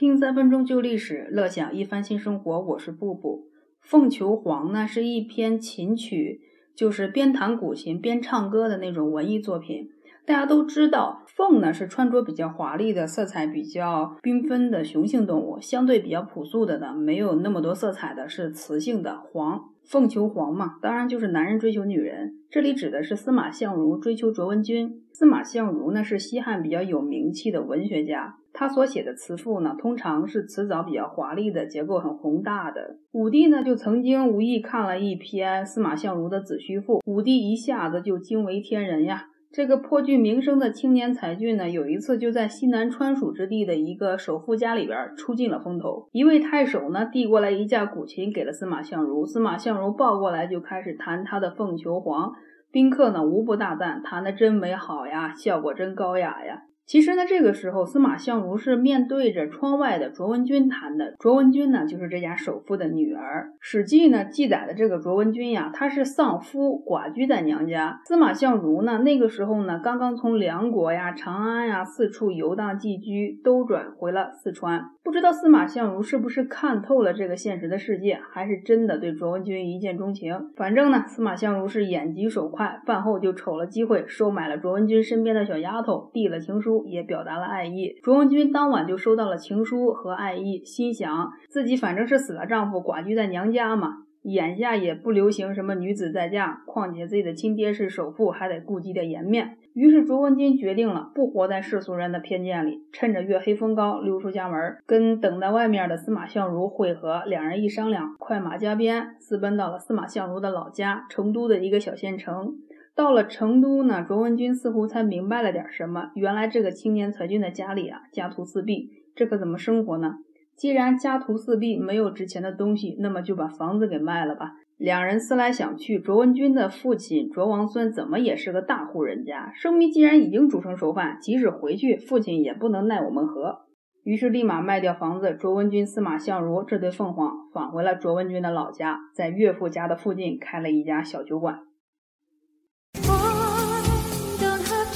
听三分钟旧历史，乐享一番新生活。我是布布。《凤求凰》呢是一篇琴曲，就是边弹古琴边唱歌的那种文艺作品。大家都知道，凤呢是穿着比较华丽的、色彩比较缤纷的雄性动物，相对比较朴素的呢，没有那么多色彩的是雌性的凰。凤求凰嘛，当然就是男人追求女人。这里指的是司马相如追求卓文君。司马相如呢是西汉比较有名气的文学家，他所写的词赋呢，通常是词藻比较华丽的，结构很宏大的。武帝呢就曾经无意看了一篇司马相如的《子虚赋》，武帝一下子就惊为天人呀。这个颇具名声的青年才俊呢，有一次就在西南川蜀之地的一个首富家里边出尽了风头。一位太守呢，递过来一架古琴给了司马相如，司马相如抱过来就开始弹他的《凤求凰》，宾客呢无不大赞，弹得真美好呀，效果真高雅呀。其实呢，这个时候司马相如是面对着窗外的卓文君谈的。卓文君呢，就是这家首富的女儿。《史记》呢记载的这个卓文君呀，她是丧夫，寡居在娘家。司马相如呢，那个时候呢，刚刚从梁国呀、长安呀四处游荡寄居，兜转回了四川。不知道司马相如是不是看透了这个现实的世界，还是真的对卓文君一见钟情？反正呢，司马相如是眼疾手快，饭后就瞅了机会，收买了卓文君身边的小丫头，递了情书。也表达了爱意，卓文君当晚就收到了情书和爱意，心想自己反正是死了丈夫，寡居在娘家嘛，眼下也不流行什么女子再嫁，况且自己的亲爹是首富，还得顾及点颜面。于是卓文君决定了不活在世俗人的偏见里，趁着月黑风高溜出家门，跟等在外面的司马相如会合。两人一商量，快马加鞭，私奔到了司马相如的老家成都的一个小县城。到了成都呢，卓文君似乎才明白了点什么。原来这个青年才俊的家里啊，家徒四壁，这可怎么生活呢？既然家徒四壁，没有值钱的东西，那么就把房子给卖了吧。两人思来想去，卓文君的父亲卓王孙怎么也是个大户人家，生米既然已经煮成熟饭，即使回去，父亲也不能奈我们何。于是立马卖掉房子，卓文君、司马相如这对凤凰返回了卓文君的老家，在岳父家的附近开了一家小酒馆。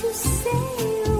You say